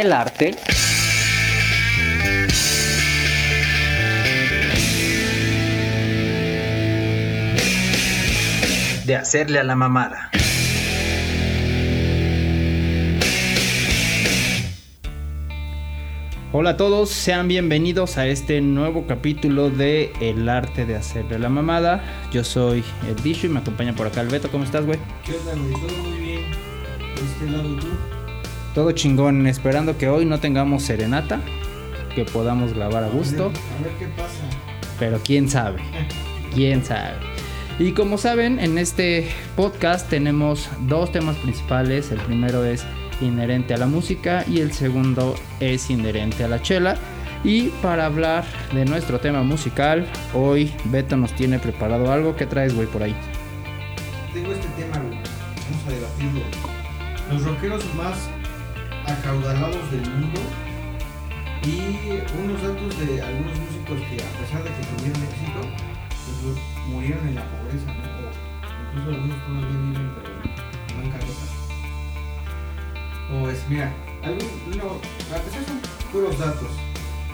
el arte de hacerle a la mamada. Hola a todos, sean bienvenidos a este nuevo capítulo de El arte de hacerle a la mamada. Yo soy el Dishu y me acompaña por acá el Beto. ¿Cómo estás, güey? ¿Qué onda, güey? Todo muy bien. De este lado y tú. Todo chingón, esperando que hoy no tengamos serenata, que podamos grabar a gusto, A ver, a ver qué pasa. pero quién sabe, quién sabe. Y como saben, en este podcast tenemos dos temas principales. El primero es inherente a la música y el segundo es inherente a la chela. Y para hablar de nuestro tema musical, hoy Beto nos tiene preparado algo. ¿Qué traes, güey, por ahí? Tengo este tema, güey. Vamos a debatirlo. Los rockeros más acaudalados del mundo y unos datos de algunos músicos que a pesar de que tuvieron éxito, pues murieron en la pobreza, ¿no? O incluso algunos todavía viven, pero en bancarrota. O es, mira, algún, no, a pesar son puros datos.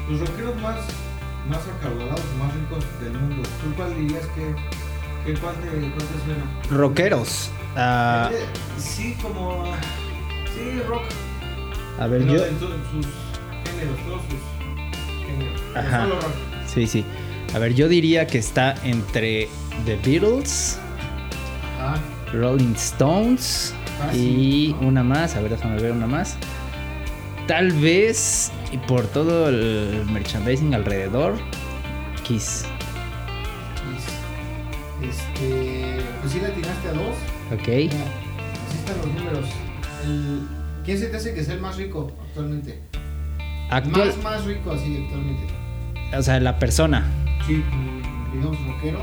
Los rockeros más, más acaudalados, más ricos del mundo, ¿tú cuál dirías que, que cuál, te, cuál te suena? Rockeros. Eh, Sí, como. Sí, rock. A ver, Pero yo. en sus géneros, todos sus géneros. No Ajá. Solo rock. Sí, sí. A ver, yo diría que está entre The Beatles, Ajá. Rolling Stones Fácil, y ¿no? una más. A ver, déjame ver una más. Tal vez, y por todo el merchandising alrededor, Kiss. Kiss. Este. Pues sí, le atinaste a dos. ¿Ok? Mira, así están los números. El- ¿Quién se te hace que sea el más rico actualmente? Actual, Más, más rico así actualmente. o sea, la persona. Sí, digamos rockero.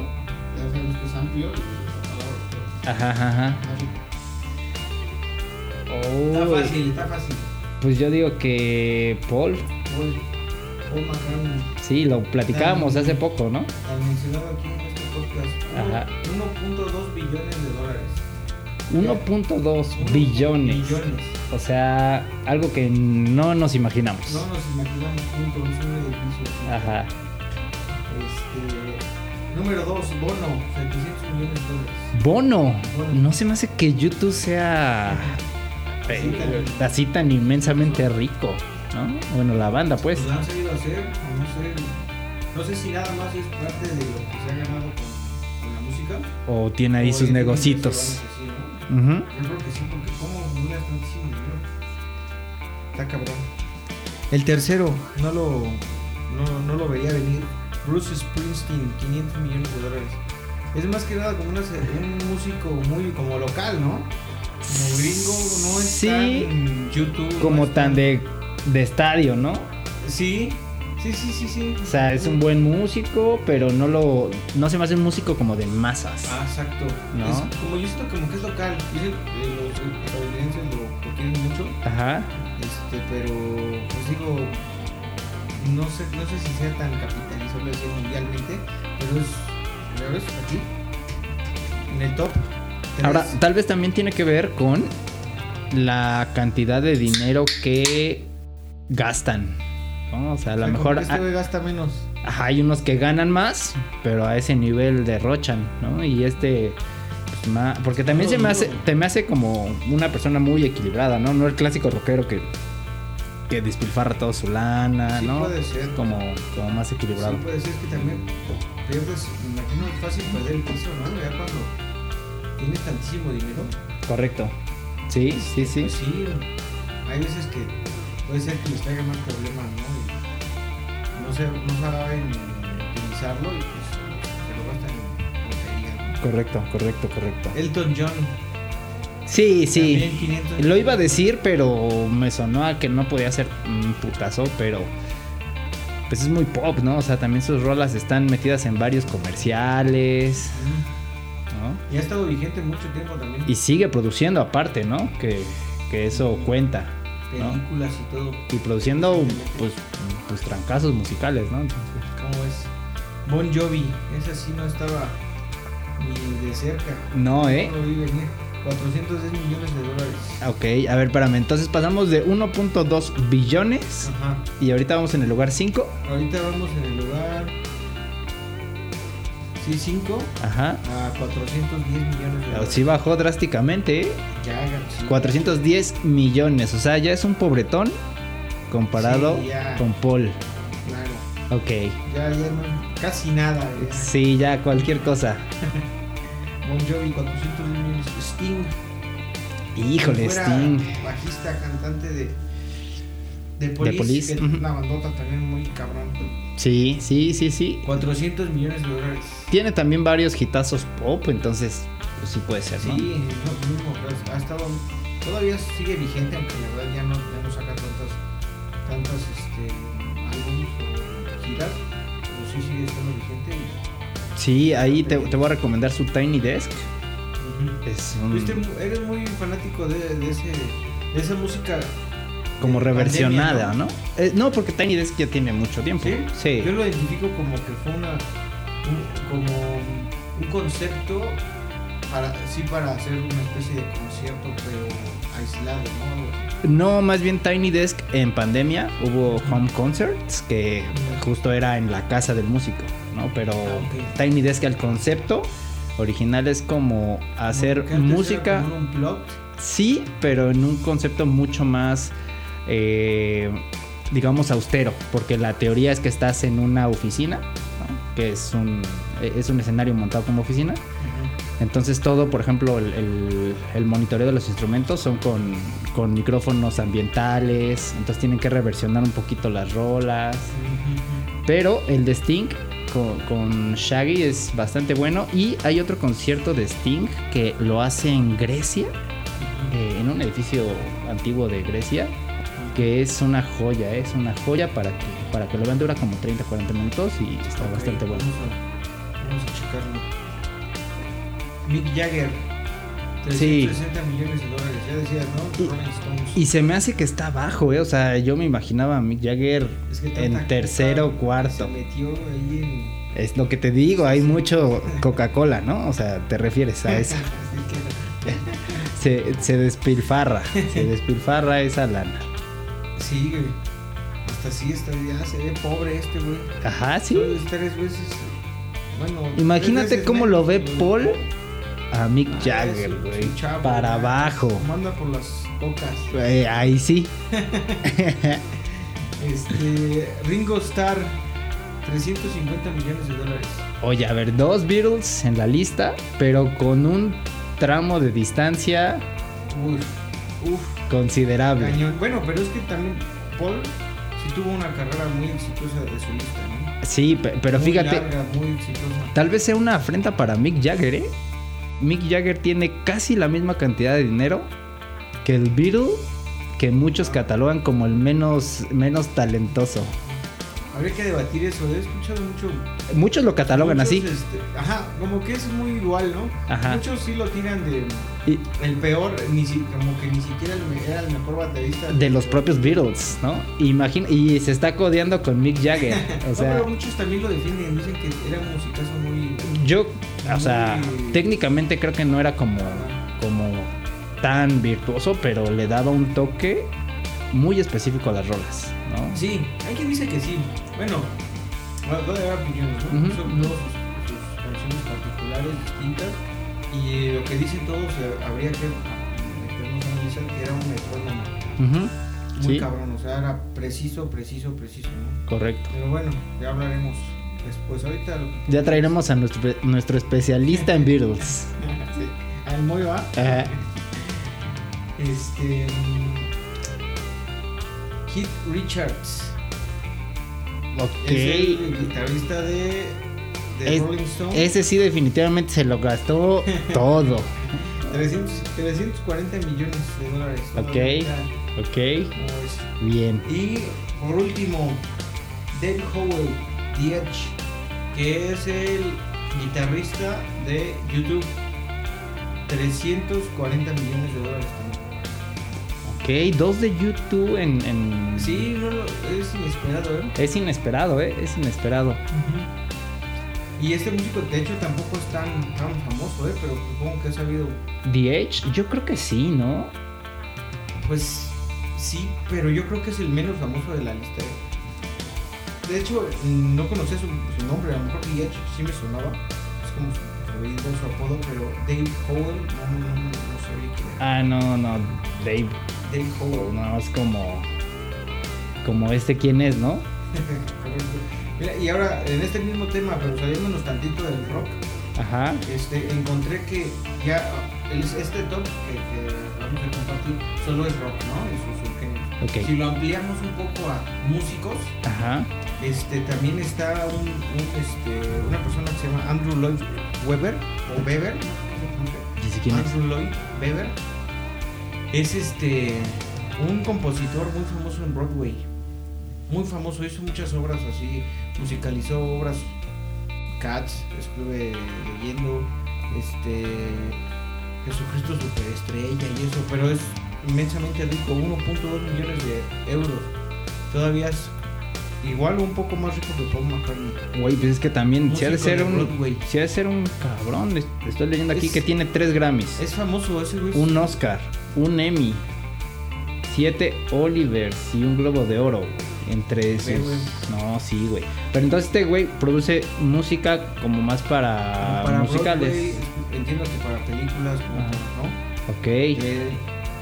Ya sabemos que es amplio y rockero. Ajá, ajá, ajá. Oh, Está fácil, está fácil. Pues yo digo que Paul. Paul, Paul McCartney. Sí, lo platicábamos hace poco, ¿no? mencionado aquí en este podcast, uno- Ajá. 1.2 billones de dólares. 1.2 Uno- billones. Billones. O sea, algo que no nos imaginamos. No nos imaginamos juntos un edificio. así. Ajá. Este, número 2, Bono, 700 millones de dólares. Bono. Bono. No se me hace que YouTube sea Así eh, tan- así tan inmensamente rico, ¿no? Bueno, la banda, pues. Pues lo han sabido hacer, o no sé. No sé si nada más es parte de lo que se ha ganado con, con la música. O tiene ahí o sus negocitos. ¿No? Ujú. Yo creo que sí, porque ¿cómo acumulas tantísimo dinero? Está cabrón. El tercero, no lo, no, no lo veía venir. Bruce Springsteen, 500 millones de dólares. Es más que nada como una un músico muy como local, ¿no? Como gringo, no es Sí, tan YouTube. Como no tan de, de estadio, ¿no? Sí, sí, sí, sí, sí. O sea, es un buen músico, pero no lo. No se me hace un músico como de masas. Ah, exacto. ¿No? Es como yo siento como que es local. Dicen, eh, los estadounidenses lo, lo quieren mucho. Ajá. Este, pero pues digo, no sé, no sé si sea tan capitalizable así mundialmente, pero es, ¿ya ves? Aquí, en el top. Ahora, tal vez también tiene que ver con la cantidad de dinero que gastan. ¿No? O sea, a lo mejor este güey gasta menos. ajá, hay unos que ganan más, pero a ese nivel derrochan, ¿no? Y este, pues, ma- porque también se me hace, te me hace como una persona muy equilibrada, ¿no? No el clásico rockero que, que despilfarra toda su lana, Sí ¿no? puede ser. Como, como más equilibrado. Sí, puede ser que también pierdes, me imagino fácil perder el piso, ¿no? Ya cuando tienes tantísimo dinero. Correcto. Sí, sí, sí. Pues sí, hay veces que puede ser que les traiga más problemas, ¿no? No, se, no saben utilizarlo y pues se lo gastan en. Correcto, correcto, correcto. Elton John. Sí, sí. también 500 Lo iba a decir, pero me sonó a que no podía ser un putazo, pero pues es muy pop, ¿no? O sea, también sus rolas están metidas en varios comerciales. ¿no? Y ha estado vigente mucho tiempo también. Y sigue produciendo aparte, ¿no? Que, que eso cuenta. ¿No? películas y todo. Y produciendo, pues, pues trancazos musicales, ¿no? Entonces, ¿Cómo es? Bon Jovi. Ese sí no estaba ni de cerca. no, ¿eh? No lo vi venir. 410 millones de dólares. Ok, a ver, espérame. Entonces pasamos de 1.2 billones Ajá. y ahorita vamos en el lugar 5. Ahorita vamos en el lugar. Sí, 5 Ajá. a 410 millones de dólares. Sí bajó drásticamente, ¿eh? Ya, sí. 410 millones. O sea, ya es un pobretón comparado Sí, con Paul. Claro. Ok. Ya, ya no. Casi nada. ya. Sí, ya cualquier cosa. Bon Jovi, 410 millones. Sting. Híjole, Sting. Bajista, cantante de. De Police, Police, que es una bandota también muy cabrón. Sí, sí, sí, sí. 400 millones de dólares. Tiene también varios hitazos pop, entonces pues sí puede ser, Sí, ¿no? lo mismo, pues, ha estado. Todavía sigue vigente, aunque la verdad ya no, ya no saca tantas. Tantas este, álbumes o giras. Pero sí sigue estando vigente. y- Sí, ahí te, te voy a recomendar su Tiny Desk. Ujú. Es un, mu- eres muy fanático de, de, ese, de esa música. Como reversionada, pandemia, ¿no? Eh, no, porque Tiny Desk ya tiene mucho tiempo. ¿Sí? Sí. Yo lo identifico como que fue una. un- como un concepto para sí para hacer una especie de concierto, pero aislado, ¿no? No, más bien Tiny Desk en pandemia hubo home concerts que justo era en la casa del músico, ¿no? Pero Ah. Tiny Desk el concepto original es como hacer Como música, como un unplugged. sí, pero en un concepto mucho más, eh, digamos, austero, porque la teoría es que estás en una oficina, ¿no? que es un, es un escenario montado como oficina. Entonces todo, por ejemplo, el, el- el monitoreo de los instrumentos son con, con micrófonos ambientales, entonces tienen que reversionar un poquito las rolas. Pero el de Sting con, con Shaggy es bastante bueno y hay otro concierto de Sting que lo hace en Grecia, eh, en un edificio antiguo de Grecia, que es una joya, es una joya para que, para que lo vean, dura como 30-40 minutos y está Ok, bastante bueno. Vamos a, checarlo. Mick Jagger. Sí. 360 millones de dólares. Ya decías, ¿no? Y- Rolling Stones. Y se me hace que está bajo, ¿eh? O sea, yo me imaginaba a Mick Jagger Es que en tercero o cuarto. Se metió ahí en. Es lo que te digo, hay mucho Coca-Cola, ¿no? O sea, te refieres a eso. Se, se despilfarra, se despilfarra esa lana. Sí, güey. Hasta sí, está, ya se ve pobre este, güey. Ajá, sí. Tres veces. Bueno. Imagínate veces cómo lo ve Paul a Mick Ah, Jagger, güey. chavo, Para abajo. Manda por las cocas. Eh, ahí sí. Este. Ringo Starr. 350 millones de dólares. Oye, a ver, dos Beatles en la lista, pero con un tramo de distancia Uf, uf, considerable. cañón. Bueno, pero es que también Paul sí tuvo una carrera muy exitosa de solista, ¿no? Sí, pe- pero Muy fíjate, larga, muy exitosa. Tal vez sea una afrenta para Mick Jagger, ¿eh? Mick Jagger tiene casi la misma cantidad de dinero que el Beatle, que muchos catalogan como el menos, menos talentoso. Habría que debatir eso. He escuchado mucho. Muchos lo catalogan muchos, así. este, ajá, como que es muy igual, ¿no? Ajá. Muchos sí lo tiran de. Y El peor, ni si, como que ni siquiera era el mejor baterista. de los propios Beatles, ¿no? Imagina, y se está codeando con Mick Jagger. O no, sea, pero muchos también lo defienden. Dicen que era un musicazo muy. yo, o sea, Muy- técnicamente creo que no era como, como tan virtuoso, pero le daba un toque muy específico a las rolas, ¿no? Sí, hay quien dice que sí. Bueno, va a haber opiniones, ¿no? Son todos sus, sus canciones particulares, distintas. Y lo que dicen todos, eh, habría que meternos a analizar que era un metrónomo Ujú, muy Sí, cabrón. O sea, era preciso, preciso, preciso, ¿no? correcto. Pero bueno, ya hablaremos después. Ahorita lo que- Ya traeremos a nuestro, nuestro especialista en Beatles. Sí. Al Moy va. Ajá. Este. Keith Richards. ok. Es el guitarrista de, de Es- Rolling Stone. Ese sí definitivamente se lo gastó todo. 300, 340 millones de dólares. Ok. Ok. no. Bien. Y por último, Dave Howell, The Edge, que es el guitarrista de YouTube. 340 millones de dólares también. Ok, dos de YouTube en... en- Sí, no, es inesperado, ¿eh? Es inesperado, ¿eh? Es inesperado. Y este músico, de hecho, tampoco es tan, tan famoso, ¿eh? Pero supongo que ha sabido. The Edge, yo creo que sí, ¿no? Pues sí, pero yo creo que es el menos famoso de la lista. ¿eh? De hecho, no conocía su, su nombre, a lo mejor The Edge sí me sonaba. Es como su, su, su apodo, pero Dave Howell, no, no, no, no sabía quién era. Ah, no, no, Dave. Howell. No, es como. Como este, ¿quién es, no? Mira, y ahora, en este mismo tema, pero saliéndonos tantito del rock, Ajá. este, encontré que ya este top que, que vamos a compartir solo es rock, ¿no? Es. Si lo ampliamos un poco a músicos, Ajá. este, también está un, un, este, una persona que se llama Andrew Lloyd Webber, o Weber. Andrew Lloyd Webber. Es este un compositor muy famoso en Broadway. Muy famoso, hizo muchas obras así, musicalizó obras Cats, estuve leyendo este Jesucristo Superestrella y eso, pero es inmensamente rico, 1.2 millones de euros. Todavía es igual o un poco más rico que Paul McCartney. Güey, pues es que también, si ha de ser un. Si ha de ser un cabrón. Es- Estoy leyendo aquí Es- que tiene tres Grammys. Es famoso ese güey. un Oscar, un Emmy, siete Olivers y un Globo de Oro. Entre esos. No, sí, güey. Pero entonces este güey produce música como más para, para musicales. Broadway, entiendo que para películas, como. ¿no? Ok. Eh,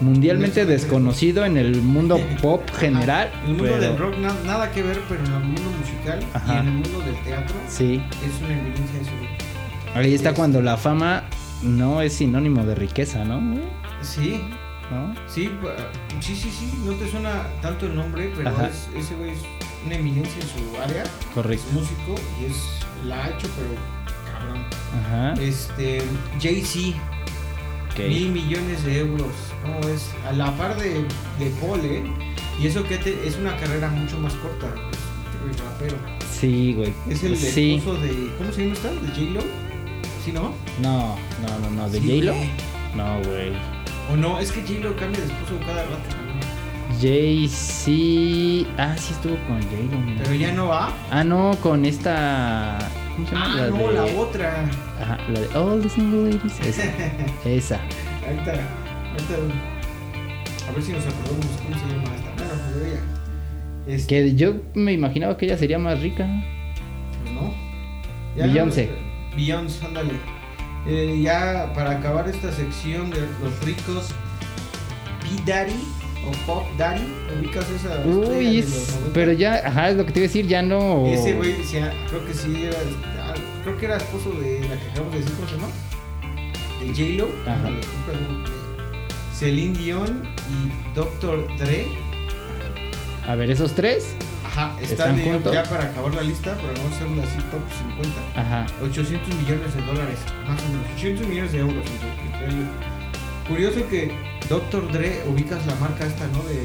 Mundialmente inmensamente- desconocido en el mundo pop general. ajá, el mundo pero- del rock na- nada que ver, pero en el mundo musical Ajá. y en el mundo del teatro Sí. es una eminencia ese güey. Ahí está Es- cuando la fama no es sinónimo de riqueza, ¿no? Sí, ¿No? sí, sí, sí, sí, no te suena tanto el nombre, pero es- ese güey es una eminencia en su área, Correcto. es músico y es la ha hecho, pero cabrón. Ajá. Este, Jay-Z, ok. Mil millones de euros. ¿Cómo ves? A la par de, de Paul, ¿eh? Y eso que te- es una carrera mucho más corta. Es el rapero. Sí, güey. Es el sí. esposo de. ¿Cómo se llama esta? ¿De J-Lo? ¿Sí, no? No, no, no, no. ¿De Sí, J-Lo? No, güey. O no, es que J-Lo cambia de esposo cada rato. ¿no? Jay-Z. Ah, sí estuvo con J-Lo, mira. Pero ya no va. Ah, no, con esta. ¿Cómo se llama? Ah, la no, de... la otra. Ajá, la de All the Single Ladies. Esa. esa. Ahorita, ahorita. A ver si nos acordamos cómo se llama esta. Bueno, pero ella. Este, Que yo me imaginaba que ella sería más rica. Pues no. Beyoncé. no, Beyoncé, ándale. Eh, ya para acabar esta sección de los ricos, P-Daddy o Pop Daddy, ubicas esa. de Uy, los es- 90? pero ya, ajá, es lo que te iba a decir, ya no. Ese güey, creo que sí era. ah, Creo que era esposo de la que acabamos de decir, ¿cómo se llama? De J-Lo. Ajá. de Celine Dion y Dr. Dre. A ver, esos tres. Ajá, ¿Están están, juntos? ya para acabar la lista, pero vamos a hacerla así top 50. Ajá. 800 millones de dólares, más o menos, 800 millones de euros. Curioso que Dr. Dre ubicas la marca esta, ¿no? De,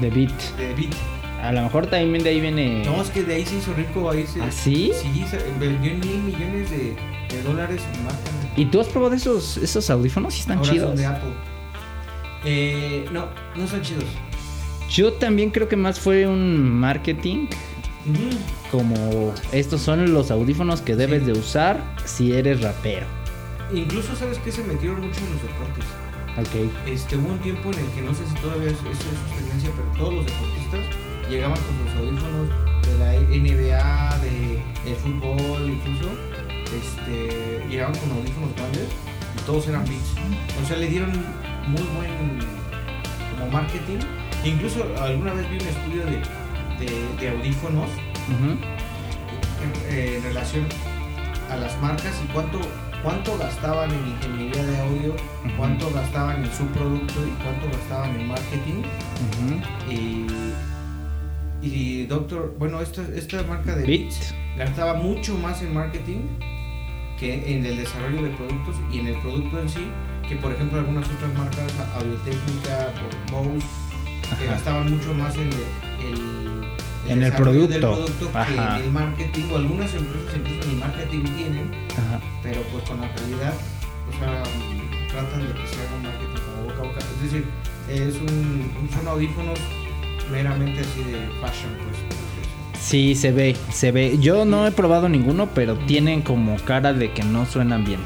De Beat. de Beat. A lo mejor también de ahí viene. No, es que de ahí se hizo rico, ahí se... ¿Ah, sí? Sí, se vendió en mil millones de, de dólares su marca. ¿Y tú has probado esos, esos audífonos? Sí están Ahora chidos. son de Apple. Eh, no, no son chidos. Yo también creo que más fue un marketing. Como estos son los audífonos que debes Sí. de usar si eres rapero. Incluso, ¿sabes que Se metieron mucho en los deportes. Ok. Este, hubo un tiempo en el que no sé si todavía es- eso es tendencia, pero todos los deportistas llegaban con sus audífonos de la NBA, de el fútbol, incluso, este, llegaban con audífonos grandes y todos eran Beats. O sea, le dieron muy buen como marketing. Incluso alguna vez vi un estudio de, de- de audífonos en, eh, en relación a las marcas y cuánto cuánto gastaban en ingeniería de audio, cuánto gastaban en su producto y cuánto gastaban en marketing. Y y doctor bueno esta esta marca de Beat. Beats gastaba mucho más en marketing que en el desarrollo de productos y en el producto en sí que por ejemplo algunas otras marcas Audio Técnica Bose que gastaban mucho más en el, el- En el desarrollo del producto. producto que en el marketing o algunas empresas incluso ni marketing tienen Ajá. pero pues con la calidad o sea tratan de que se haga un marketing como boca a boca es decir es un, un- son audífonos meramente así de fashion pues. Sí, se ve, se ve. Yo no he probado ninguno, pero tienen como cara de que no suenan bien.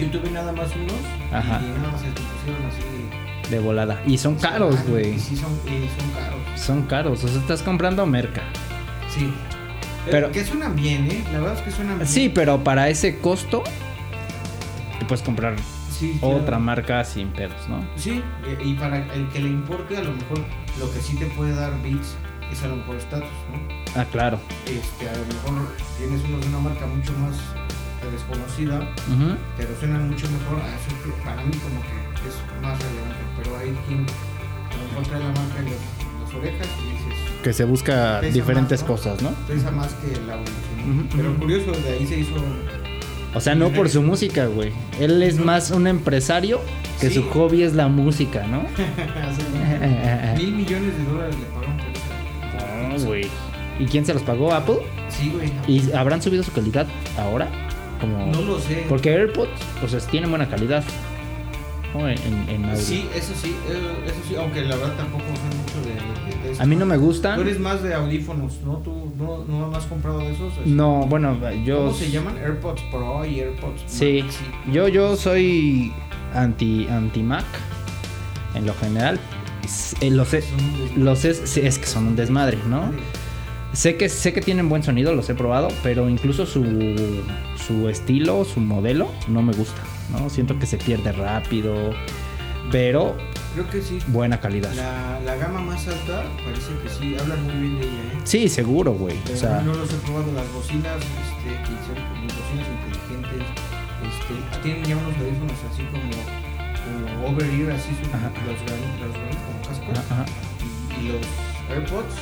Yo tuve nada más unos Ajá. y nada más se pusieron así. De volada. Y son caros, Ah, güey. Sí, son, caros. Son caros. O sea, estás comprando merca. Sí. Pero- Pero que suenan bien, ¿eh? La verdad es que suenan bien. Sí, pero para ese costo, te puedes comprar Sí, claro. otra marca sin pedos, ¿no? Sí, y para el que le importe, a lo mejor lo que sí te puede dar Beats es a lo mejor status, ¿no? Ah, claro. Este, a lo mejor tienes uno de una marca mucho más eh, desconocida, pero suenan mucho mejor. a eso para mí como que es más relevante, pero hay quien a lo mejor trae la marca en, los- en las orejas y dices, Que se busca diferentes más, ¿no? cosas, ¿no? Pero curioso, de ahí se hizo... O sea, no por su música, güey. Él es más un empresario que Sí. su hobby es la música, ¿no? Mil millones de dólares le pagaron por No, eso. güey. ¿Y quién se los pagó? ¿Apple? Sí, güey. ¿Y habrán subido su calidad ahora? Como... No lo sé. Porque AirPods, o sea, tienen buena calidad. ¿No? En, en- audio. Sí, eso sí, eh, eso sí, aunque la verdad tampoco sé mucho de, de- de eso. A mí no me Tú gustan. eres más de audífonos, ¿no? ¿Tú no, no has comprado de esos? No, bueno, yo... ¿Cómo se llaman? AirPods Pro y AirPods Sí, Max, yo, yo soy anti, anti Mac en lo general. Los, desmadre. los es, sí, es que son un desmadre, ¿no? Sé que, sé que tienen buen sonido, los he probado, pero incluso su, su estilo, su modelo, no me gusta, ¿no? Siento que se pierde rápido, pero Creo que sí. buena calidad. La, la gama más alta parece que sí, hablan muy bien de ella, ¿eh? Sí, seguro, güey. O sea, no los he probado las bocinas, este, que son bocinas inteligentes. Este, tienen ya unos audífonos así como, como over ear, así Ajá. los gran- los grandes como cascos. ajá, ajá. y, y los AirPods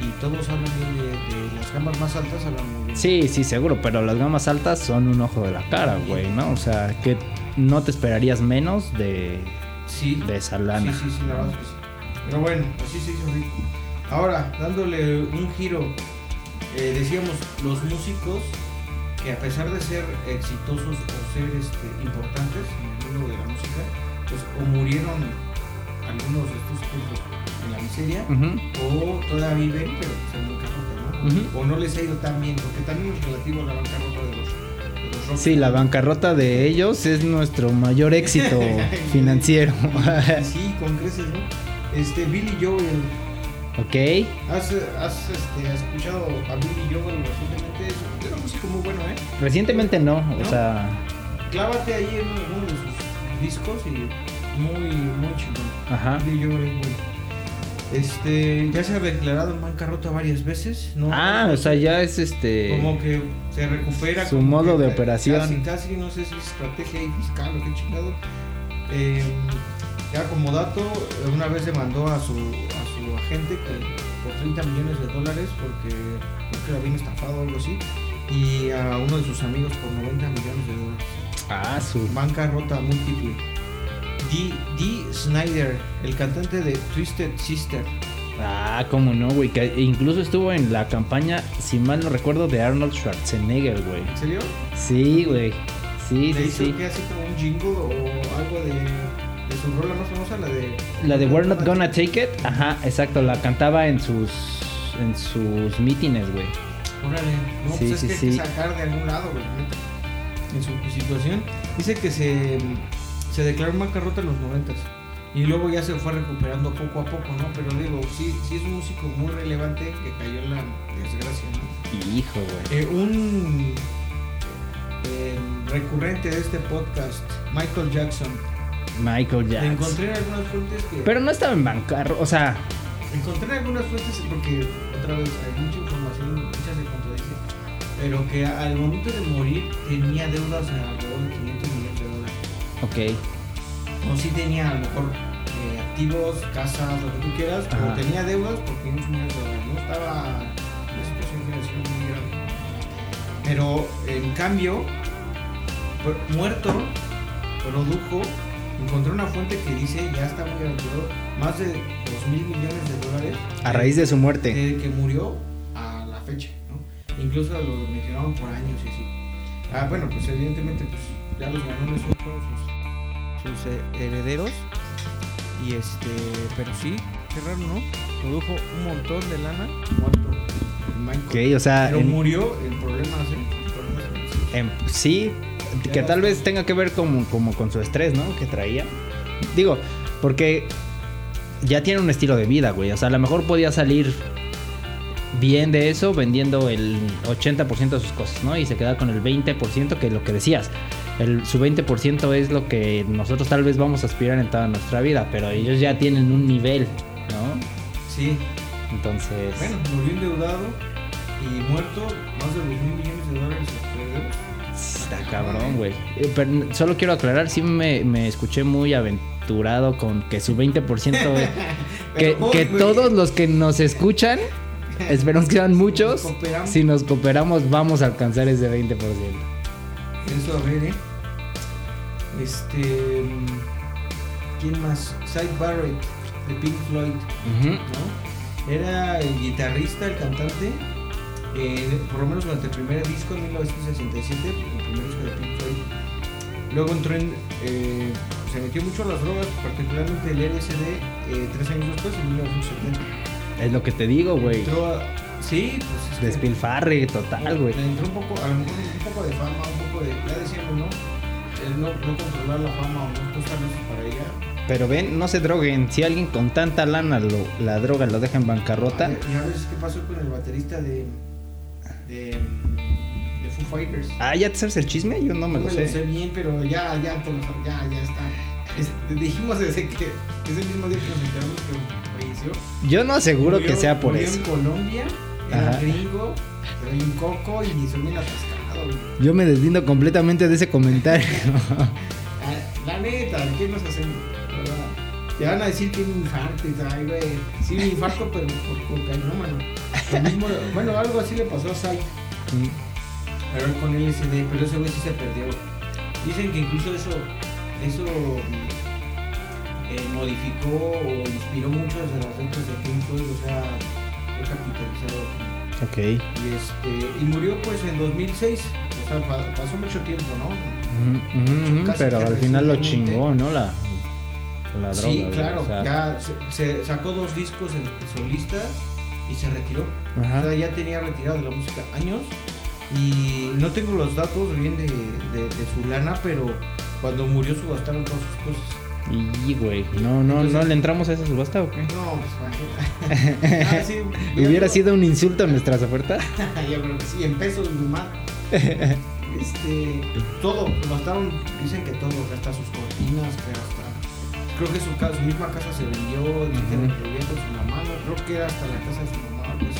y todos hablan bien de, de las gamas más altas hablan muy bien. Sí, sí, seguro, pero las gamas altas son un ojo de la cara, güey, ¿no? O sea, que no te esperarías menos de, sí, de esa sí, sí, sí, la verdad es que sí. Pero bueno, así se hizo rico. Ahora, dándole un giro, eh, decíamos los músicos que a pesar de ser exitosos o ser este, importantes en el mundo de la música, pues o murieron algunos de estos en la miseria o todavía viven, pero en bancarrota, ¿no? Ujú. O no les ha ido tan bien, porque también es relativo a la bancarrota de los, de los rockers. Sí, la bancarrota de ellos es nuestro mayor éxito financiero. sí, con creces, ¿no? Este, Billy Joel. ok. ¿Has, has este, escuchado a Billy Joel recientemente? Es un- músico muy bueno, ¿eh? Recientemente no, o sea, Clávate ahí en uno de sus discos y muy, muy chingón. ajá. Es bueno. Este, ya se ha declarado en bancarrota varias veces, ¿no? Ah, o sea, ya es este. como que se recupera Su modo de operación. casi casi no sé si es estrategia ahí fiscal o qué chingado Eh, ya como dato una vez demandó a su a su agente que por 30 millones de dólares porque creo que lo habían estafado o algo así y a uno de sus amigos por 90 millones de dólares Ah, su. bancarrota múltiple Dee, Dee Snyder el cantante de Twisted Sister Ah, cómo no, güey. Que incluso estuvo en la campaña, si mal no recuerdo, de Arnold Schwarzenegger, güey. ¿en serio? Sí, güey. Sí, ¿Le sí, hizo sí. que así como un jingle o algo de, de su rola más famosa, la de... La de We're Not Gonna Take It, ajá, exacto, la cantaba en sus en sus mítines, güey. Órale, no, Sí, pues es sí, que hay sí. que sacar de algún lado, güey. En su situación, dice que se, se declaró en bancarrota en los noventas. Y luego ya se fue recuperando poco a poco, ¿no? Pero digo, sí, sí es un músico muy relevante que cayó en la desgracia, ¿no? Hijo, güey. Eh, un eh, recurrente de este podcast, Michael Jackson. Michael Jackson. encontré en algunas fuentes que... Pero no estaba en bancarrota, o sea, Encontré algunas fuentes porque otra vez hay mucha información, muchas se contradicen, pero que al momento de morir tenía deudas de alrededor ok. O sí tenía a lo mejor eh, activos, casas, lo que tú quieras, pero tenía deudas por 500 millones de dólares. No estaba en una situación financiera muy grave. Pero en cambio, muerto, produjo, encontré una fuente que dice, ya está muy aventurado, más de 2 mil millones de dólares. A raíz de su muerte. Desde que murió a la fecha, ¿no? Incluso lo mencionaban por años y así. Ah, bueno, pues evidentemente pues, ya los ganones son todos sus, sus eh, herederos. Y este, pero sí, qué raro, ¿no? Produjo un montón de lana muerto. Michael. Ok, o sea, Pero en- murió ¿eh? Problemas financieros. Em, sí, Ya que tal vez tenga que ver como, como con su estrés, ¿no? Que traía. Digo, porque ya tiene un estilo de vida, güey. O sea, a lo mejor podía salir bien de eso vendiendo el 80% de sus cosas, ¿no? Y se queda con el 20% que lo que decías. El, su 20% es lo que nosotros tal vez vamos a aspirar en toda nuestra vida, pero ellos ya tienen un nivel, ¿no? Sí, Entonces... bueno, murió endeudado y muerto más de 2 mil millones de dólares. Está cabrón, güey. Eh, Pero solo quiero aclarar, sí me, me escuché muy aventurado con que su 20%... es- que, que todos los que nos escuchan, esperamos que sean muchos, Nos cooperamos. si nos cooperamos vamos a alcanzar ese 20%. Eso, a ver, ¿eh? Este. ¿Quién más? Cy Barrett, de Pink Floyd. Era el guitarrista, el cantante. eh, por lo menos durante el primer disco en 1967, el primer disco de Pink Floyd. Luego entró en. eh, se metió mucho a las drogas, particularmente el LSD, eh, tres años después, en 1970. Es lo que te digo, güey. Entró a- Sí, pues Despilfarre total, güey. Entró un poco, a lo mejor un poco de fama, un poco de, ya decíamos, ¿no? El no, no controlar la fama o no estar listos para ella. Pero ven, no se droguen. Si alguien con tanta lana lo- la droga lo deja en bancarrota, Y a veces qué pasó con el baterista de, de, de Foo Fighters. ah, ¿ya te sabes el chisme? Yo no me no lo me lo sé sé. bien, pero ya, ya, te lo sab- ya, ya está. Es- dijimos desde que ese mismo día que nos enteramos que falleció. Yo no aseguro que sea por murió eso. en Colombia, era Ajá. gringo, pero hay un coco y son bien atascado. Yo me deslindo completamente de ese comentario. Ah, La neta, ¿qué nos hacemos? Te van a decir que un infarto y tal, güey. Sí, un infarto, pero por cocainómano. Bueno, algo así le pasó a Sai. Pero él con LSD, pero ese güey sí se perdió. Dicen que incluso eso, eso eh, modificó o inspiró muchas de las letras de Pink o sea, fue capitalizado. Ok. Y, este, y murió pues en 2006, o sea, pa- pasó mucho tiempo, ¿no? Ujú, Casi pero al final lo chingó, ¿no? La, la droga. Sí, claro, o sea, ya se, se sacó dos discos solistas y se retiró. Ajá. O sea, ya tenía retirado de la música años y no tengo los datos bien de, de- de su lana, pero cuando murió subastaron todas sus cosas. Y, güey, no, no, no le entramos a esa subasta o qué? No, pues imagínate. Ah, sí, ¿Hubiera sido un insulto a nuestras ofertas? Yo creo que sí, en pesos más. Este, todo, subastaron, dicen que todo, hasta sus cortinas, que hasta. Creo que su, casa, su misma casa se vendió, Ujú. que vivía con su mamá, no creo que era hasta la casa de su mamá, pues.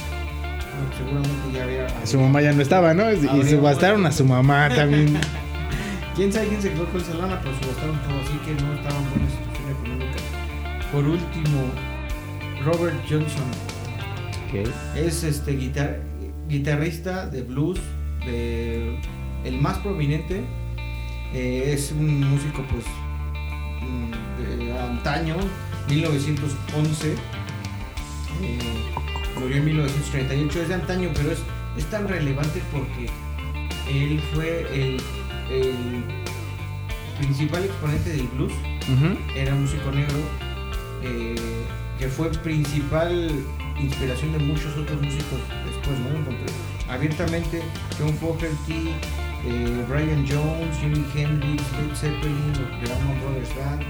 bueno, seguramente ya había. Su mamá ya no estaba, ¿no? Y subastaron a su mamá también. Quién sabe quién se quedó con esa lana, pero subastaron todo, así que no estaba en buena situación económica. Por último, Robert Johnson. Es este guitar- guitarrista de blues, de, el más prominente. Eh, es un músico pues de antaño, 1911. eh, murió en 1938, es de antaño, pero es, es tan relevante porque él fue el, el principal exponente del blues Ujú. era un músico negro eh, que fue principal inspiración de muchos otros músicos después, ¿no? Encontré abiertamente John Fogerty, eh, Brian Jones, Jimi Hendrix, Led Zeppelin, los Allman Brothers Band,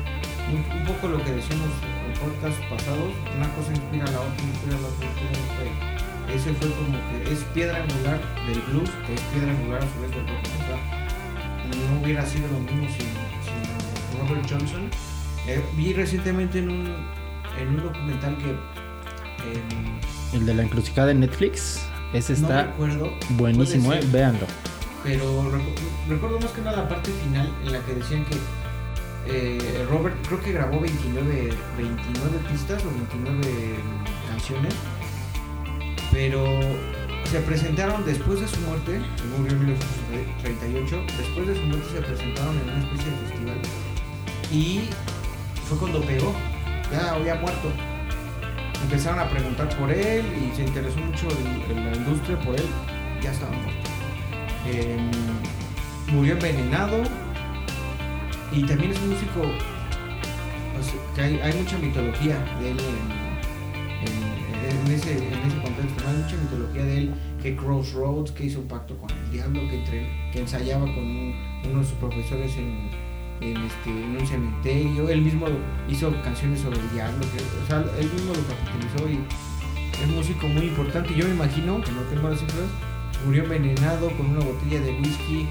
un, un poco lo que decíamos en podcast pasados, una cosa inspira a la otra, inspira a la otra, inspira a la otra. Ese fue como que es piedra angular del blues, que es piedra angular a su vez del rock. No hubiera sido lo mismo sin, sin Robert Johnson. Eh, vi recientemente en un, en un documental que em, El de la encrucijada de Netflix. Ese no está recuerdo, buenísimo, puede eh. Véanlo. pero recu- recuerdo más que nada la parte final en la que decían que eh, Robert creo que grabó 29, 29 pistas o 29 canciones, pero se presentaron después de su muerte, murió en 1938, después de su muerte se presentaron en una especie de festival y fue cuando pegó, ya había muerto. Empezaron a preguntar por él y se interesó mucho en, en la industria por él, ya estaba muerto. Em, murió envenenado y también es un músico pues, hay, mucha mitología de él en en ese contexto. No hay mucha mitología de él, que Crossroads, que hizo un pacto con el diablo, que, entre, que ensayaba con un- uno de sus profesores en, en, este, en un cementerio. Él mismo hizo canciones sobre el diablo, que, o sea, él mismo lo capitalizó y es músico muy importante. Yo me imagino, que no tengo las cifras, murió envenenado con una botella de whisky,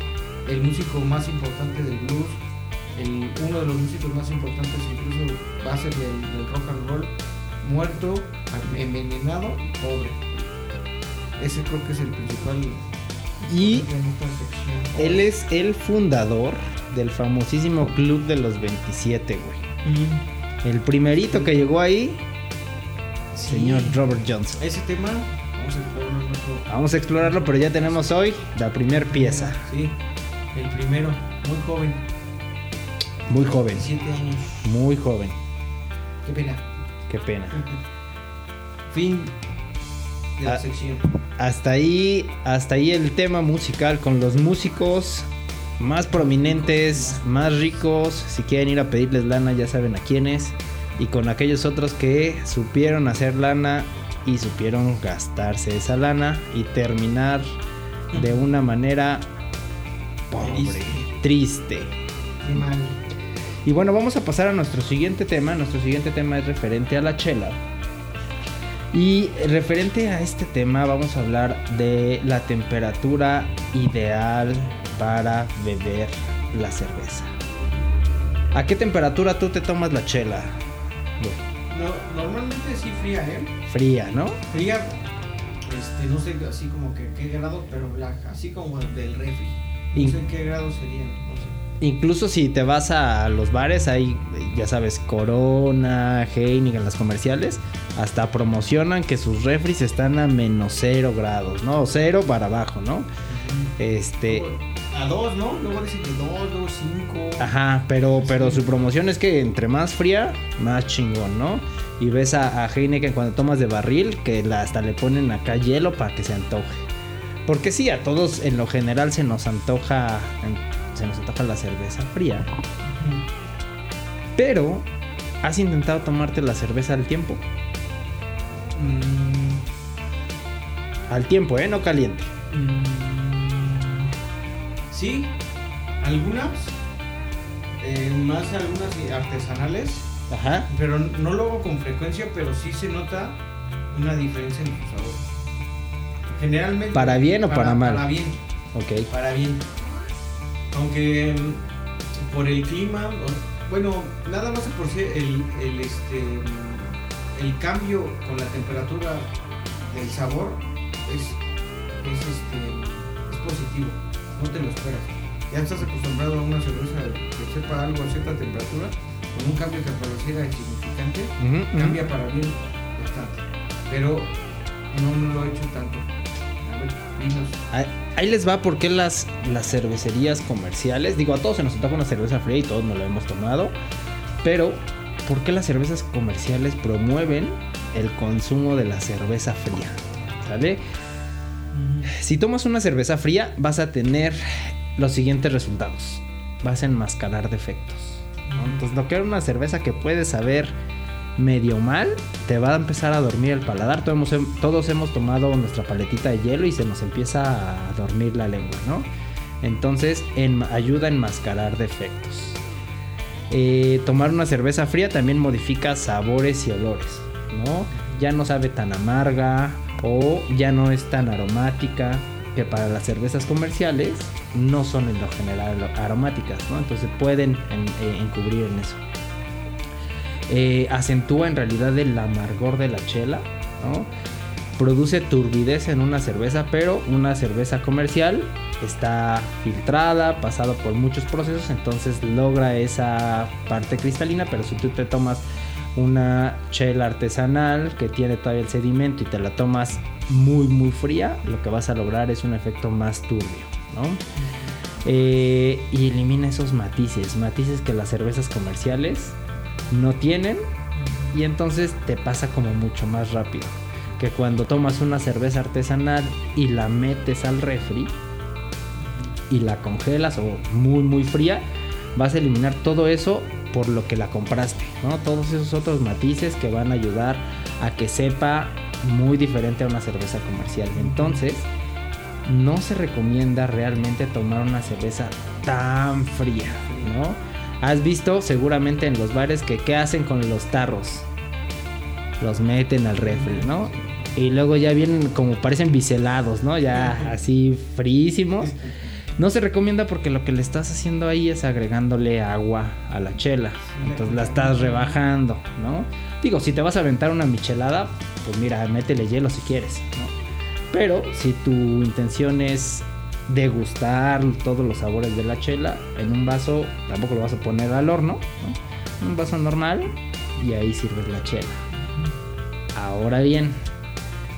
el músico más importante del blues, el- uno de los músicos más importantes incluso del, del rock and roll, muerto, envenenado, pobre. Ese creo que es el principal. Y él es el fundador del famosísimo Club de los 27, güey. Mm, El primerito que llegó ahí, sí. señor Robert Johnson. Ese tema, vamos a explorarlo un poco. Vamos a explorarlo, pero ya tenemos hoy la primer pieza. Sí, el primero, muy joven, Muy joven, 17 años. muy joven. Qué pena. Qué pena. Fin de la Ah. sección. Hasta ahí, hasta ahí el tema musical con los músicos más prominentes, más ricos. Si quieren ir a pedirles lana, ya saben a quiénes. Y con aquellos otros que supieron hacer lana y supieron gastarse esa lana y terminar de una manera pobre, Triste. triste. Qué mal. Y bueno, vamos a pasar a nuestro siguiente tema. Nuestro siguiente tema es referente a la chela. Y referente a este tema vamos a hablar de la temperatura ideal para beber la cerveza. ¿A qué temperatura tú te tomas la chela? No, normalmente sí fría, ¿eh? Fría, ¿no? Fría, este, no sé, así como que qué grado, pero black, así como del refri. No sé qué grado serían, no sé. Incluso si te vas a los bares, hay, ya sabes, Corona, Heineken, las comerciales, hasta promocionan que sus refris están a menos cero grados, ¿no? Cero para abajo, ¿no? Este, A dos, ¿no? Luego dicen que dos, luego cinco. ajá, pero, pero su promoción es que entre más fría, más chingón, ¿no? Y ves a, a Heineken cuando tomas de barril, que la- hasta le ponen acá hielo para que se antoje. Porque sí, a todos en lo general se nos antoja, se nos antoja la cerveza fría. Pero, ¿has intentado tomarte la cerveza al tiempo? Mm, Al tiempo, ¿eh? No caliente. mm, sí, algunas, eh, más algunas artesanales, Ajá. pero no lo hago con frecuencia, pero sí se nota una diferencia en su sabor. Generalmente. ¿Para bien o para mal? Para bien. Ok. para bien. Aunque mm, por el clima, bueno, nada más por sí el, el, este, mm, el cambio con la temperatura del sabor es, es, este, es positivo, no te lo esperas. Ya estás acostumbrado a una cerveza que sepa algo a cierta temperatura, con un cambio que pareciera insignificante, ujú. cambia para bien bastante. Pero no, no lo he hecho tanto. Ahí- Ahí les va porque las, las cervecerías comerciales, digo, a todos se nos antoja una cerveza fría y todos nos la hemos tomado, pero ¿por qué las cervezas comerciales promueven el consumo de la cerveza fría? ¿Sale? Si tomas una cerveza fría, vas a tener los siguientes resultados. Vas a enmascarar defectos. ¿no? Entonces, lo que era una cerveza que puede saber medio mal, te va a empezar a dormir el paladar. Todos hemos, tomado nuestra paletita de hielo y se nos empieza a dormir la lengua, ¿no? Entonces, en- ayuda a enmascarar defectos. Eh, tomar una cerveza fría también modifica sabores y olores, ¿no? Ya no sabe tan amarga o ya no es tan aromática, que para las cervezas comerciales no son en lo general aromáticas, ¿no? Entonces pueden en- eh, encubrir en eso. Eh, acentúa en realidad el amargor de la chela. Produce turbidez en una cerveza, pero una cerveza comercial está filtrada, pasado por muchos procesos, entonces logra esa parte cristalina, pero si tú te tomas una chela artesanal que tiene todavía el sedimento y te la tomas muy muy fría, lo que vas a lograr es un efecto más turbio. Eh, y elimina esos matices, matices que las cervezas comerciales no tienen y entonces te pasa como mucho más rápido que cuando tomas una cerveza artesanal y la metes al refri y la congelas o muy muy fría, vas a eliminar todo eso por lo que la compraste, ¿no? Todos esos otros matices que van a ayudar a que sepa muy diferente a una cerveza comercial. Entonces, no se recomienda realmente tomar una cerveza tan fría, ¿no? Has visto seguramente en los bares que qué hacen con los tarros. Los meten al refri, ¿no? Y luego ya vienen como parecen biselados, ¿no? Ya así frísimos. No se recomienda porque lo que le estás haciendo ahí es agregándole agua a la chela. Entonces la estás rebajando, ¿no? Digo, si te vas a aventar una michelada, pues mira, métele hielo si quieres, ¿no? Pero si tu intención es degustar todos los sabores de la chela, en un vaso tampoco lo vas a poner al horno, ¿no? Un vaso normal y ahí sirves la chela. Ahora bien,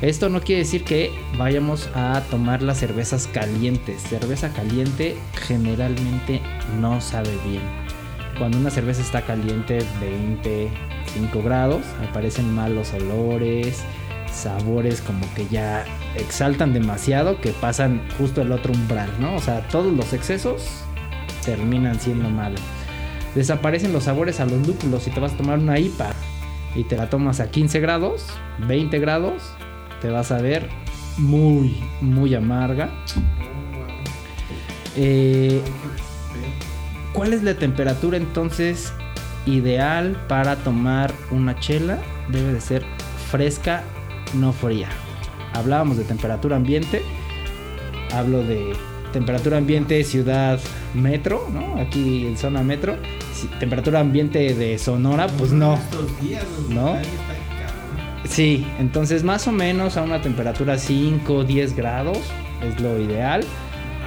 esto no quiere decir que vayamos a tomar las cervezas calientes. Cerveza caliente generalmente no sabe bien. Cuando una cerveza está caliente 25 grados, aparecen malos olores, sabores como que ya exaltan demasiado que pasan justo el otro umbral, ¿no? O sea, todos los excesos terminan siendo malos. Desaparecen los sabores a los lúpulos si te vas a tomar una IPA y te la tomas a 15 grados, 20 grados, te vas a ver muy, muy amarga. Eh, ¿Cuál es la temperatura entonces ideal para tomar una chela? Debe de ser fresca, no fría. Hablábamos de temperatura ambiente. Hablo de temperatura ambiente ciudad metro, ¿no? Aquí en zona metro. Temperatura ambiente de Sonora, pues no. ¿No? Sí, entonces más o menos a una temperatura 5, 10 grados es lo ideal.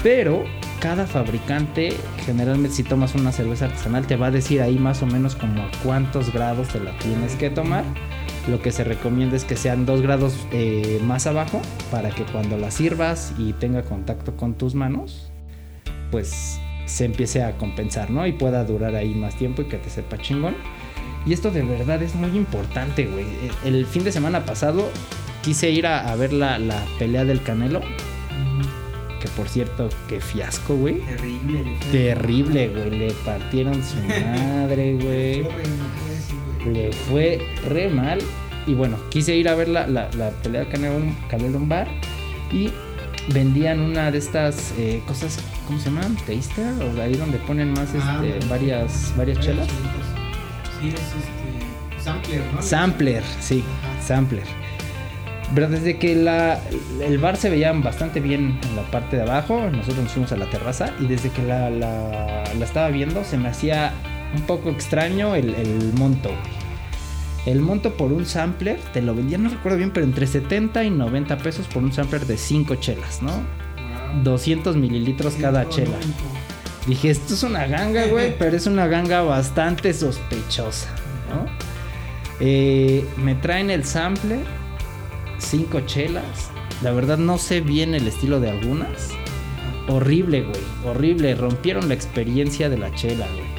Pero cada fabricante, generalmente si tomas una cerveza artesanal, te va a decir ahí más o menos como a cuántos grados te la tienes que tomar. Lo que se recomienda es que sean 2 grados eh, más abajo para que cuando la sirvas y tenga contacto con tus manos, pues se empiece a compensar, ¿no? Y pueda durar ahí más tiempo y que te sepa chingón. Y esto de verdad es muy importante, güey. El fin de semana pasado quise ir a, ver la, pelea del Canelo. Que por cierto, qué fiasco, güey. Terrible. Terrible, güey. Le partieron su madre, güey. Le fue re mal. Y bueno, quise ir a ver la, pelea del Canelo, Canelo bar. Y vendían una de estas eh, cosas, ¿cómo se llaman? Taster, o ahí donde ponen más ah, este, varias, varias chelas es este, sampler, ¿no? Sampler, sí, sampler. Pero desde que la, el bar se veía bastante bien en la parte de abajo, nosotros nos fuimos a la terraza y desde que la, la, estaba viendo se me hacía un poco extraño el, el monto. El monto por un sampler te lo vendían, no recuerdo bien, pero entre 70 y 90 pesos por un sampler de 5 chelas, ¿no? 200 mililitros cada chela. Dije, esto es una ganga, güey, pero es una ganga bastante sospechosa, ¿no? Eh, me traen el sample, cinco chelas. La verdad no sé bien el estilo de algunas. Horrible, güey, horrible. Rompieron la experiencia de la chela, güey.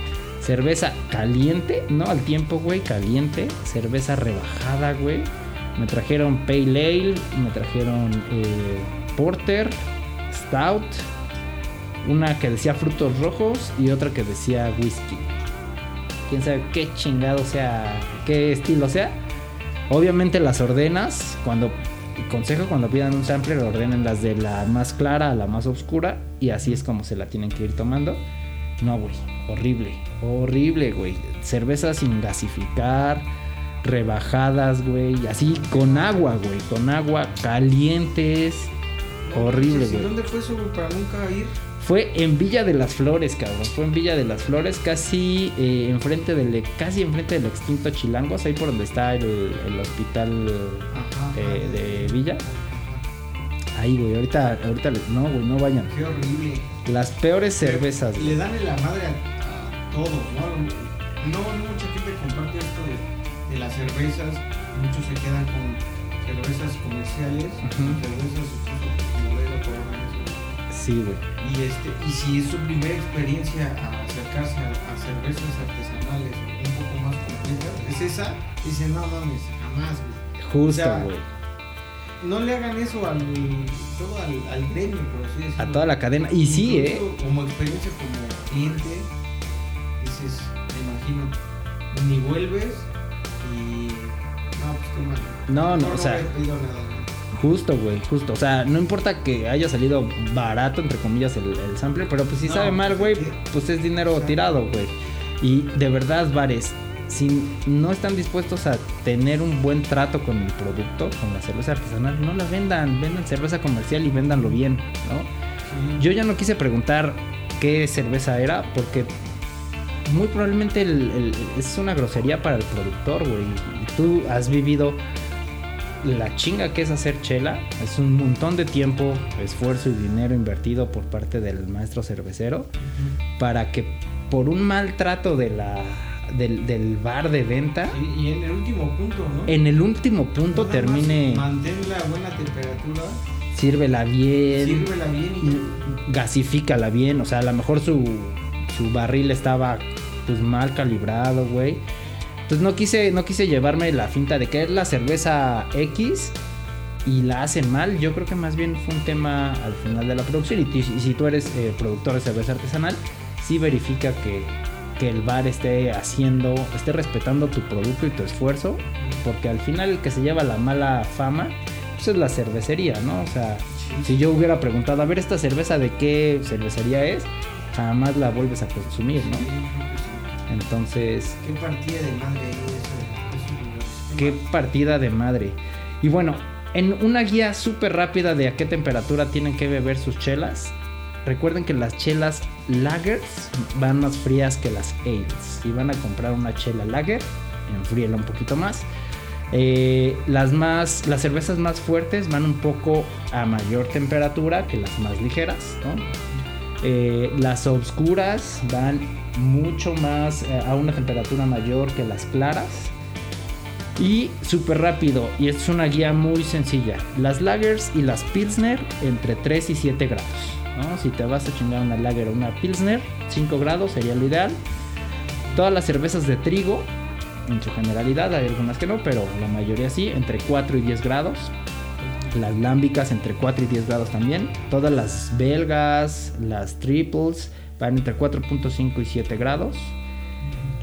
Cerveza caliente, no al tiempo, güey, caliente. Cerveza rebajada, güey. Me trajeron Pale Ale, me trajeron eh, Porter, Stout una que decía frutos rojos y otra que decía whisky. Quién sabe qué chingado sea, qué estilo sea. Obviamente las ordenas, cuando consejo cuando pidan un sampler, ordenen las de la más clara a la más oscura y así es como se la tienen que ir tomando. No, güey, horrible, horrible, güey. Cervezas sin gasificar, rebajadas, güey, así con agua, güey, con agua calientes. Horrible, güey. ¿Dónde fue eso, para nunca ir? Fue en Villa de las Flores, cabrón. Fue en Villa de las Flores, casi eh, enfrente del casi enfrente del extinto Chilangos, ahí por donde está el, hospital eh, de Villa. Ahí, güey, ahorita, ahorita, no, güey, no vayan. Qué horrible. Las peores cervezas. Le dan la madre a, todos, ¿no? No, mucha gente comparte esto de, las cervezas, muchos se quedan con cervezas comerciales, cervezas Sí, güey. Y, este, y si es su primera experiencia a acercarse a, cervezas artesanales un poco más completas, es esa, dice, no mames, jamás, güey. Justo, güey. no le hagan eso al todo al, al gremio, por así decirlo. A toda la cadena. Y sí, eh. Como experiencia como cliente, dices, me imagino, ni vuelves y No, pues qué mal. No, no, o sea, justo, güey, justo. O sea, no importa que haya salido barato, entre comillas, el, el sampler, pero pues si No, sabe mal, güey, pues, pues es dinero tirado, güey. Y de verdad, bares, si no están dispuestos a tener un buen trato con el producto, con la cerveza artesanal, no la vendan, vendan cerveza comercial y véndanlo bien, ¿no? Yo ya no quise preguntar qué cerveza era porque muy probablemente el- el- es una grosería para el productor, güey. Y Tú has vivido la chinga que es hacer chela. Es un montón de tiempo, esfuerzo y dinero invertido por parte del maestro cervecero para que por un maltrato de la, del, del bar de venta, Sí, y en el último punto, ¿no? en el último punto Nada termine, Mantén la buena temperatura, sírvela bien. sírvela bien y gasifícala bien. O sea, a lo mejor su, su barril estaba pues mal calibrado, güey. Entonces no quise, no quise llevarme la finta de que es la cerveza X y la hacen mal. Yo creo que más bien fue un tema al final de la producción. Y si tú eres eh, productor de cerveza artesanal, sí verifica que, que el bar esté haciendo, esté respetando tu producto y tu esfuerzo. Porque al final el que se lleva la mala fama, pues es la cervecería, ¿no? O sea, si yo hubiera preguntado, a ver, esta cerveza de qué cervecería es, jamás la vuelves a consumir, ¿no? Entonces, Qué partida de madre es qué partida de madre. Y bueno, en una guía súper rápida de a qué temperatura tienen que beber sus chelas, recuerden que las chelas lagers van más frías que las ales. Si van a comprar una chela lager, enfríela un poquito más. Eh, las más las cervezas más fuertes van un poco a mayor temperatura que las más ligeras ¿no? Eh, las obscuras van mucho más eh, a una temperatura mayor que las claras. Y súper rápido y es una guía muy sencilla. Las lagers y las pilsner entre 3 y 7 grados si te vas a chingar una lager o una pilsner 5 grados sería lo ideal. Todas las cervezas de trigo en su generalidad, hay algunas que no, pero la mayoría sí, entre 4 y 10 grados. Las lámbicas entre 4 y 10 grados también. Todas las belgas, las triples van entre 4.5 y 7 grados.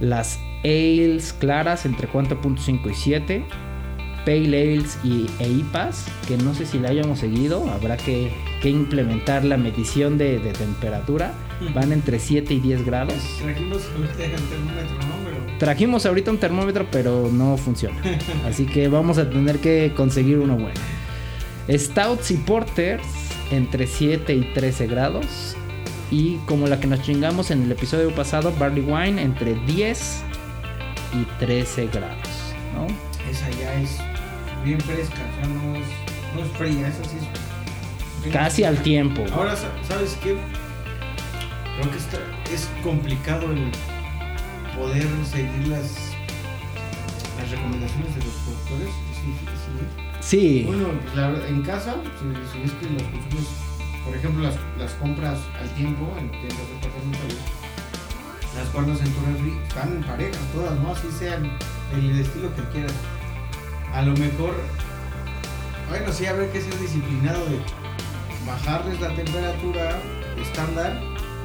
Las ales claras entre 4.5 y 7. Pale ales y e IPAs, que no sé si la hayamos seguido, habrá que, que implementar la medición de, de temperatura. Van entre 7 y 10 grados. Trajimos ahorita el termómetro, ¿no? Pero Trajimos ahorita un termómetro, pero no funciona. Así que vamos a tener que conseguir uno bueno. Stouts y porters entre 7 y 13 grados. Y como la que nos chingamos en el episodio pasado, barley wine entre 10 y 13 grados. ¿no? esa ya es bien fresca, sea, no es, no es fría, esa sí es. bien Casi al tiempo. Ahora, sa- ¿sabes qué? Creo que está, es complicado el poder seguir las, las recomendaciones de los productores. Es difícil, ¿eh? Sí, Bueno, la en casa, si, si es que los consumes, por ejemplo, las, las compras al tiempo en tiendas departamentales, las guardas en tu refri, están en parejas todas, ¿no? Así sean el estilo que quieras. A lo mejor, bueno, sí habrá que ser disciplinado de bajarles la temperatura estándar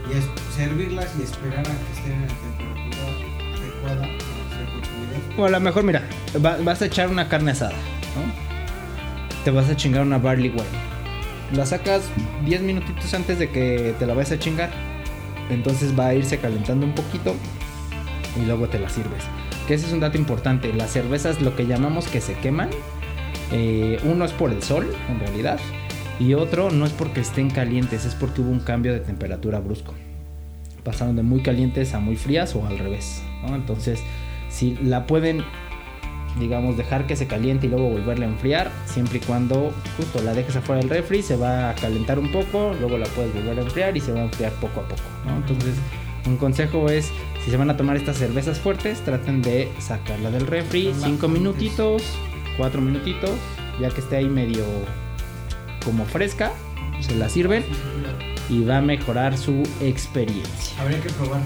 y es- servirlas y esperar a que estén en la temperatura adecuada para ser consumidas. o a lo mejor, mira, va- vas a echar una carne asada, ¿no? Te vas a chingar una barley wine. La sacas 10 minutitos antes de que te la vayas a chingar. Entonces va a irse calentando un poquito y luego te la sirves. Que ese es un dato importante. Las cervezas, lo que llamamos que se queman, eh, uno es por el sol, en realidad, y otro no es porque estén calientes, es porque hubo un cambio de temperatura brusco. Pasaron de muy calientes a muy frías o al revés. Entonces, si la pueden, digamos, dejar que se caliente y luego volverla a enfriar, siempre y cuando justo la dejes afuera del refri, se va a calentar un poco, luego la puedes volver a enfriar y se va a enfriar poco a poco. ¿no? Entonces, un consejo es, si se van a tomar estas cervezas fuertes, traten de sacarla del refri, Son 5 más minutitos, 4 minutitos, ya que esté ahí medio como fresca, se la sirven y va a mejorar su experiencia. Habría que probar.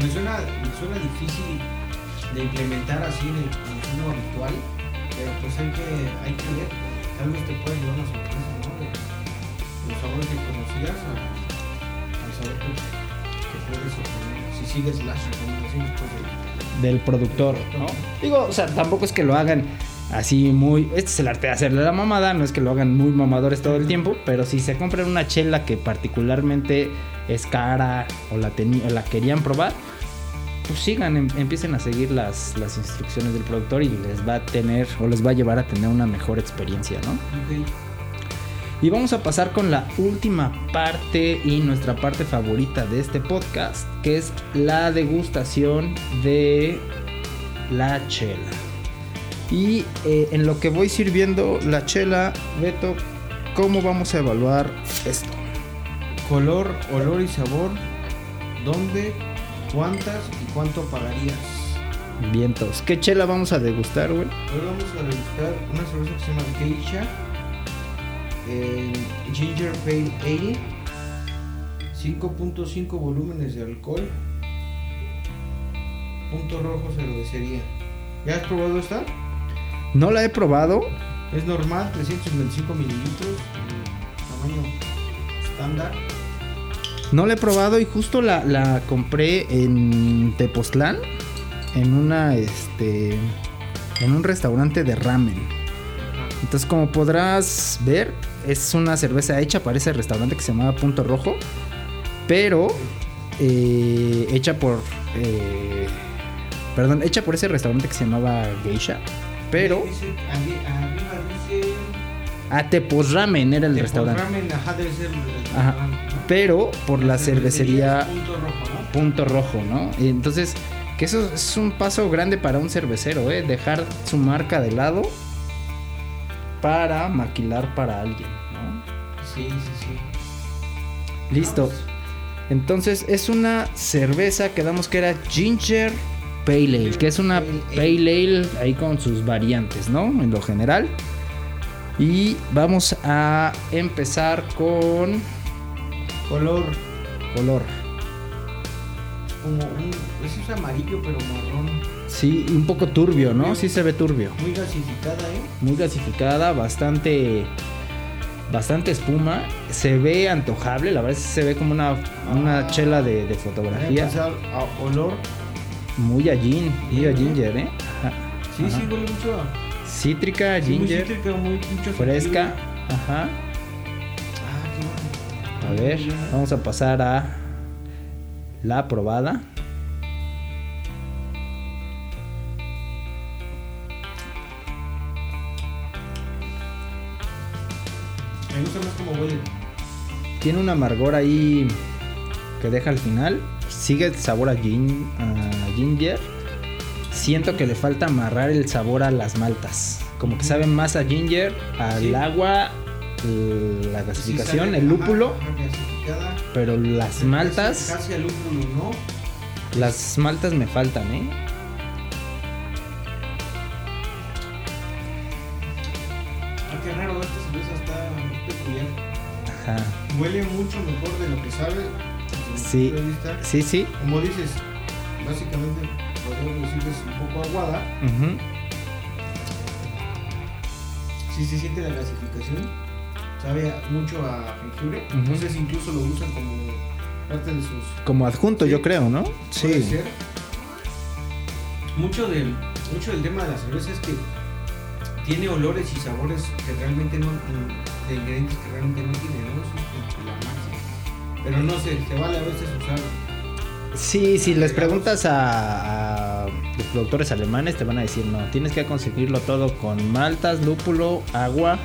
Me suena, me suena difícil de implementar así en el consumo habitual, pero pues hay que, hay que ver. Tal vez te pueda llevar una sorpresa, ¿no? De los sabores que conocías a- al sabor que, que puedes obtener si sigues las recomendaciones pues, de- del productor, ¿no? Digo, o sea, tampoco es que lo hagan así muy. Este es el arte de hacerle la mamada, no es que lo hagan muy mamadores todo el tiempo, pero si se compran una chela que particularmente es cara o la, o la querían probar, pues sigan, em- empiecen a seguir las, las instrucciones del productor y les va a tener o les va a llevar a tener una mejor experiencia, ¿no? Ok. Y vamos a pasar con la última parte y nuestra parte favorita de este podcast, que es la degustación de la chela. Y eh, en lo que voy sirviendo la chela, Beto, ¿cómo vamos a evaluar esto? Color, olor y sabor. ¿Dónde? ¿Cuántas y cuánto pagarías? Vientos. ¿Qué chela vamos a degustar, güey? Hoy vamos a degustar una cerveza que se llama Geisha. eh, Ginger Pale 80. 5.5 volúmenes de alcohol. Punto rojo cervecería. ¿Ya has probado esta? No la he probado. Es normal, 325 mililitros. Tamaño estándar. No la he probado y justo la, la compré en Tepoztlán. En una, este... En un restaurante de ramen. Entonces, como podrás ver, es una cerveza hecha para ese restaurante que se llamaba Punto Rojo, pero eh, hecha por, eh, perdón, hecha por ese restaurante que se llamaba Geisha, pero Dice, arriba dice. a Tepos Ramen era el de restaurante, Ramen, ajá, debe ser el Ajá. restaurante, ¿no? Pero por la cervecería Punto rojo, ¿no? Punto Rojo, ¿no? Y entonces, que eso es un paso grande para un cervecero, ¿eh? Dejar su marca de lado para maquilar para alguien, ¿no? Sí, sí, sí. Listo. Entonces es una cerveza que damos que era Ginger Pale Ale, que es una Pale Pale Ale ahí con sus variantes, ¿no? En lo general. Y vamos a empezar con Color color. como un. Ese es amarillo, pero marrón. Sí, un poco turbio, ¿no? Sí se ve turbio. Muy gasificada, ¿eh? Muy gasificada, bastante bastante espuma, se ve antojable, la verdad es que se ve como una, una Ah. chela de, fotografía, pasar a olor. muy a gin, muy a ginger, ¿eh? Ajá. Sí, Ajá. sí, huele mucho a. Cítrica, sí, muy ginger, cítrica, muy, mucho fresca, ajá. A ver, vamos a pasar a la probada. Me gusta más como huele. Tiene un amargor ahí que deja al final. Sigue el sabor a, gin, a ginger. Siento que le falta amarrar el sabor a las maltas. Como que sabe más a ginger, al Sí. agua, la Sí sale, el lúpulo. ajá. Pero las maltas, Casi al lúpulo, ¿no? las maltas me faltan, ¿eh? Ah, qué raro, esta cerveza está peculiar. Ajá. Huele mucho mejor de lo que sabe. Sí. Sí, sí. Como dices, básicamente podríamos decir que es un poco aguada. Ujú. Sí se siente la gasificación. Sabe mucho a jengibre. Ujú. Entonces incluso lo usan como parte de sus... Como adjunto, Sí. yo creo, ¿no? Puede Sí. ser. Mucho del, mucho del tema de la cerveza es que tiene olores y sabores que realmente no... de ingredientes que realmente no tiene, ¿no? Eso es como la magia. Pero no sé, se vale a veces usar... Sí, si les preguntas a, a los productores alemanes te van a decir no, tienes que conseguirlo todo con maltas, lúpulo, agua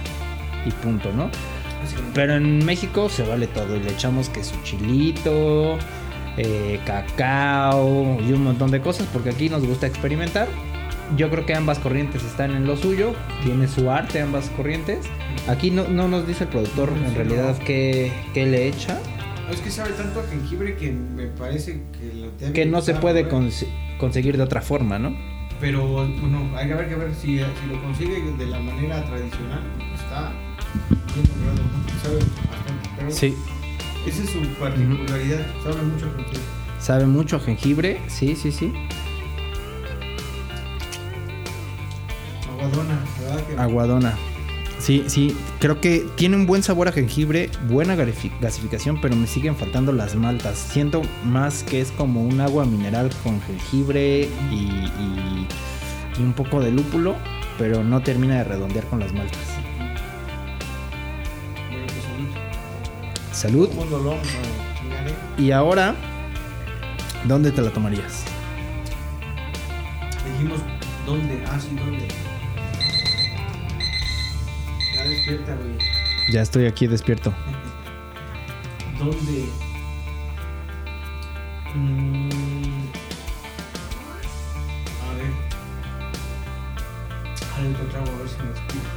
y punto, ¿no? Pero en México se vale todo y le echamos que su chilito, eh, cacao y un montón de cosas porque aquí nos gusta experimentar. Yo creo que ambas corrientes están en lo suyo, tiene su arte ambas corrientes. Aquí no, no nos dice el productor No, en sí, realidad no. qué, qué le echa, Es que sabe tanto a jengibre que me parece que lo debe que no se puede cons- conseguir de otra forma, ¿no? Pero bueno, hay que ver, que ver si, si lo consigue de la manera tradicional. Está Sí, esa es su particularidad. Sabe mucho a jengibre. sabe mucho a jengibre, sí, sí, sí. Aguadona, ¿verdad? Que Aguadona. Sí, sí, creo que tiene un buen sabor a jengibre, buena gasificación, pero me siguen faltando las maltas. Siento más que es como un agua mineral con jengibre y, y- y un poco de lúpulo. pero no termina de redondear con las maltas. ¿Eh? Y ahora, ¿dónde te la tomarías? Dijimos, ¿dónde? Ah, sí, ¿dónde? Ya despierta, güey. Ya estoy aquí despierto. ¿Dónde? Mm. A ver. Dale otro trago a ver si me explico.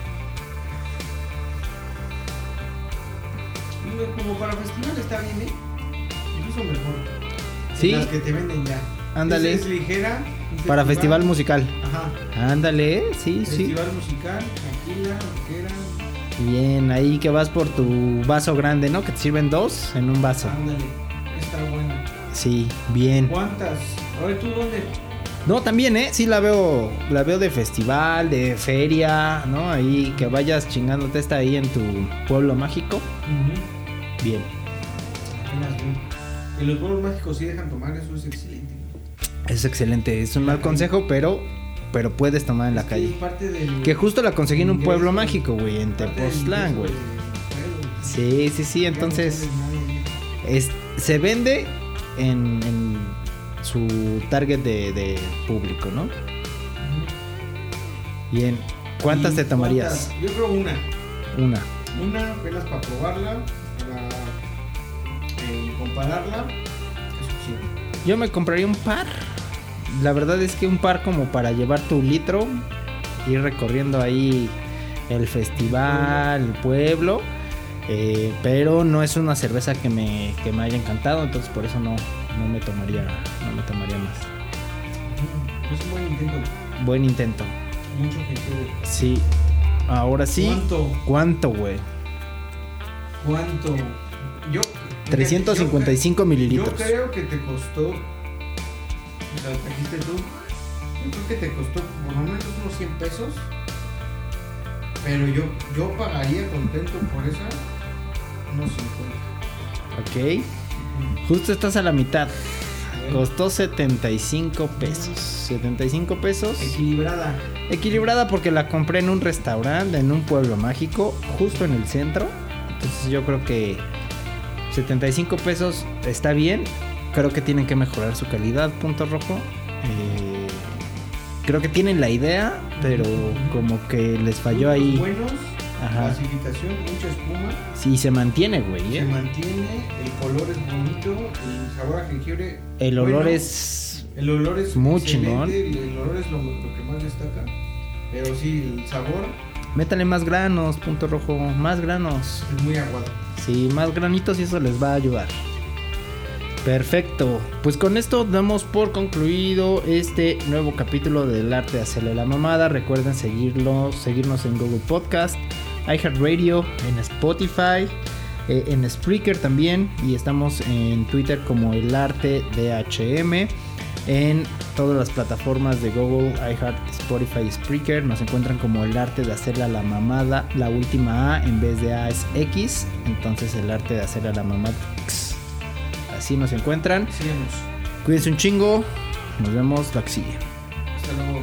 Como para festival está bien, ¿eh? Incluso mejor. Sí. Las que te venden ya. Ándale. Es, es ligera. Para festival musical. Ajá. Ándale, sí, sí. Festival musical, tranquila, rockera. Bien, ahí que vas por tu vaso grande, ¿no? Que te sirven dos en un vaso. Ándale. Está buena. Sí, bien. ¿Cuántas? A ver, ¿tú dónde? No, también, ¿eh? Sí la veo, la veo de festival, de feria, ¿no? Ahí que vayas chingándote esta ahí en tu pueblo mágico. Bien. Y los pueblos mágicos sí dejan tomar, eso es excelente. Es excelente, es un mal consejo, pero pero puedes tomar en la Es calle. del- Que justo la conseguí en un pueblo mágico, güey, en Tepoztlán, güey. Sí, sí, sí, entonces es, se vende en, en su target de, de público, ¿no? Bien. ¿Cuántas ¿Y te tomarías? cuántas? Yo creo una. Una. Una apenas para probarla, para compararla. Es suficiente. Yo me compraría un par. La verdad es que un par como para llevar tu litro, ir recorriendo ahí el festival, el pueblo. eh, pero no es una cerveza que me, que me haya encantado, entonces por eso no, no me tomaría, no me tomaría más. Ujú. Es un buen intento. Buen intento. Mucho gente. Sí. Ahora sí. ¿Cuánto? ¿Cuánto, güey? ¿Cuánto? Yo. 355 Yo mililitros. creo que te costó. Sea, trajiste tú. Yo creo que te costó por lo menos unos 100 pesos. Pero yo, yo pagaría contento por esa unos 50. Ok. Justo estás a la mitad. Costó 75 pesos. 75 pesos. Equilibrada. Equilibrada porque la compré en un restaurante, en un pueblo mágico, justo en el centro. Entonces yo creo que 75 pesos está bien. Creo que tienen que mejorar su calidad, punto rojo. Eh, creo que tienen la idea, pero como que les falló ahí. Buenos. Ajá. Clasificación, mucha espuma. Sí, se mantiene, güey. Se ¿eh? mantiene. El color es bonito. El sabor a jengibre. El olor bueno. es... El olor es Muy chingón. El, el olor es lo, lo que más destaca. Pero sí, el sabor Métale más granos, punto rojo. Más granos. es muy aguado. Sí, más granitos y eso les va a ayudar. Perfecto. Pues con esto damos por concluido este nuevo capítulo del arte de hacerle la mamada. Recuerden seguirlo, seguirnos en Google Podcast, iHeartRadio, en Spotify, eh, en Spreaker también. Y estamos en Twitter como el arte DHM. En todas las plataformas de Google, iHeart, Spotify Spreaker nos encuentran como el arte de hacerle a la mamada. La última A en vez de A es X. Entonces el arte de hacerle a la mamada. Así nos encuentran. Síganos. Cuídense un chingo. Nos vemos la que sigue. Hasta luego.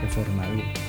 Qué formal.